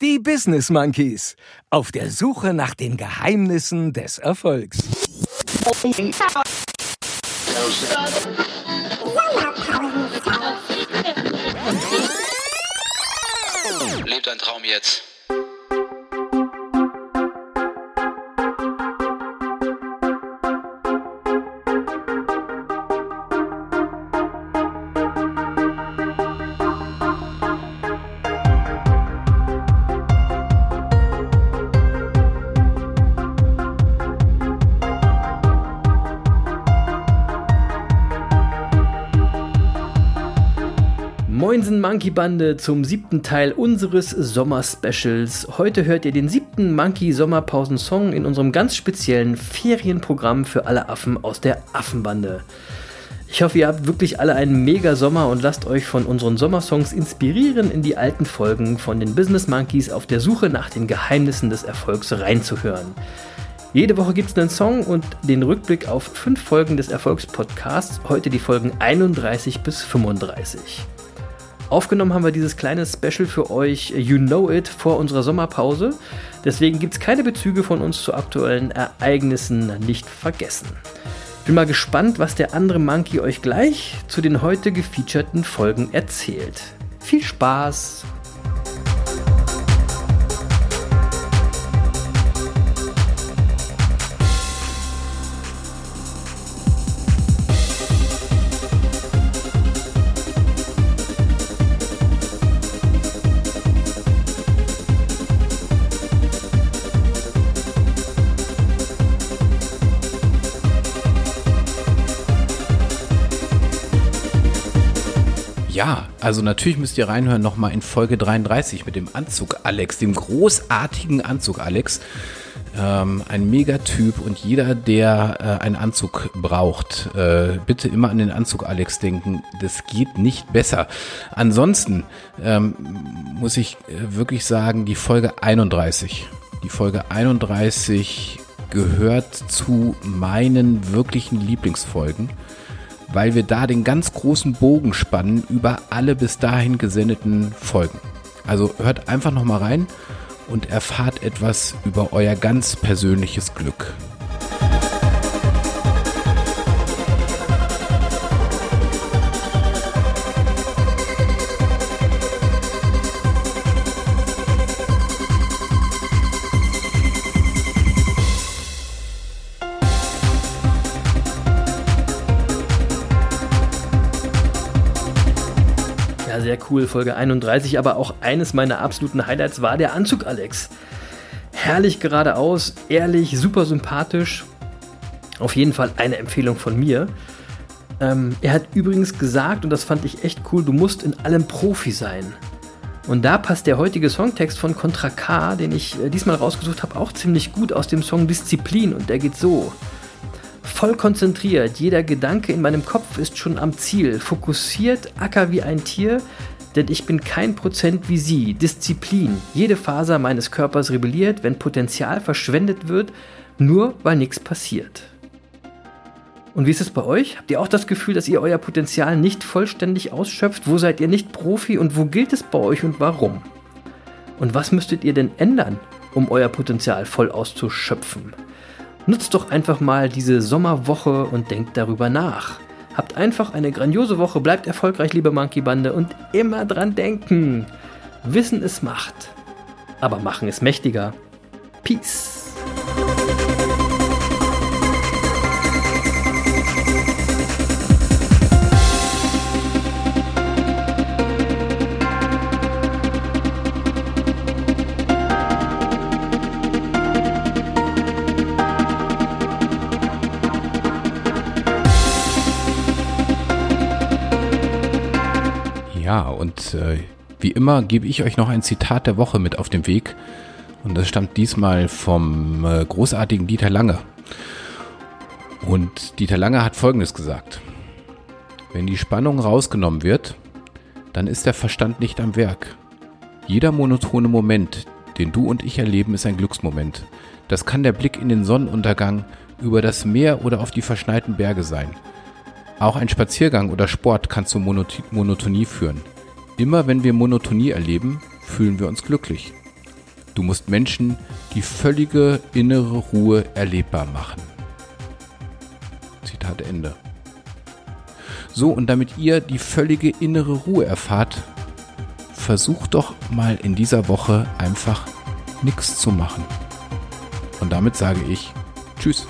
Die Business Monkeys. Auf der Suche nach den Geheimnissen des Erfolgs. Lebt ein Traum jetzt. Moinsen Monkey Bande zum siebten Teil unseres Sommer-Specials. Heute hört ihr den siebten Monkey Sommerpausen-Song in unserem ganz speziellen Ferienprogramm für alle Affen aus der Affenbande. Ich hoffe, ihr habt wirklich alle einen mega Sommer und lasst euch von unseren Sommersongs inspirieren, in die alten Folgen von den Business Monkeys auf der Suche nach den Geheimnissen des Erfolgs reinzuhören. Jede Woche gibt es einen Song und den Rückblick auf fünf Folgen des Erfolgspodcasts. Heute die Folgen 31 bis 35. Aufgenommen haben wir dieses kleine Special für euch, You Know It, vor unserer Sommerpause. Deswegen gibt es keine Bezüge von uns zu aktuellen Ereignissen nicht vergessen. Bin mal gespannt, was der andere Monkey euch gleich zu den heute gefeaturten Folgen erzählt. Viel Spaß! Ja, also natürlich müsst ihr reinhören nochmal in Folge 33 mit dem Anzug Alex, dem großartigen Anzug Alex. Ähm, ein Megatyp und jeder, der äh, einen Anzug braucht, äh, bitte immer an den Anzug Alex denken. Das geht nicht besser. Ansonsten ähm, muss ich äh, wirklich sagen, die Folge 31, die Folge 31 gehört zu meinen wirklichen Lieblingsfolgen weil wir da den ganz großen Bogen spannen über alle bis dahin gesendeten Folgen. Also hört einfach nochmal rein und erfahrt etwas über euer ganz persönliches Glück. Sehr cool, Folge 31, aber auch eines meiner absoluten Highlights war der Anzug Alex. Herrlich geradeaus, ehrlich, super sympathisch. Auf jeden Fall eine Empfehlung von mir. Ähm, er hat übrigens gesagt, und das fand ich echt cool, du musst in allem Profi sein. Und da passt der heutige Songtext von Contra K, den ich äh, diesmal rausgesucht habe, auch ziemlich gut aus dem Song Disziplin und der geht so. Voll konzentriert, jeder Gedanke in meinem Kopf ist schon am Ziel. Fokussiert, acker wie ein Tier, denn ich bin kein Prozent wie Sie. Disziplin, jede Faser meines Körpers rebelliert, wenn Potenzial verschwendet wird, nur weil nichts passiert. Und wie ist es bei euch? Habt ihr auch das Gefühl, dass ihr euer Potenzial nicht vollständig ausschöpft? Wo seid ihr nicht Profi und wo gilt es bei euch und warum? Und was müsstet ihr denn ändern, um euer Potenzial voll auszuschöpfen? Nutzt doch einfach mal diese Sommerwoche und denkt darüber nach. Habt einfach eine grandiose Woche, bleibt erfolgreich, liebe Monkey Bande, und immer dran denken. Wissen ist Macht, aber machen ist mächtiger. Peace. Ja, und äh, wie immer gebe ich euch noch ein Zitat der Woche mit auf den Weg. Und das stammt diesmal vom äh, großartigen Dieter Lange. Und Dieter Lange hat Folgendes gesagt. Wenn die Spannung rausgenommen wird, dann ist der Verstand nicht am Werk. Jeder monotone Moment, den du und ich erleben, ist ein Glücksmoment. Das kann der Blick in den Sonnenuntergang über das Meer oder auf die verschneiten Berge sein. Auch ein Spaziergang oder Sport kann zur Monot Monotonie führen. Immer wenn wir Monotonie erleben, fühlen wir uns glücklich. Du musst Menschen die völlige innere Ruhe erlebbar machen. Zitat Ende. So, und damit ihr die völlige innere Ruhe erfahrt, versucht doch mal in dieser Woche einfach nichts zu machen. Und damit sage ich Tschüss.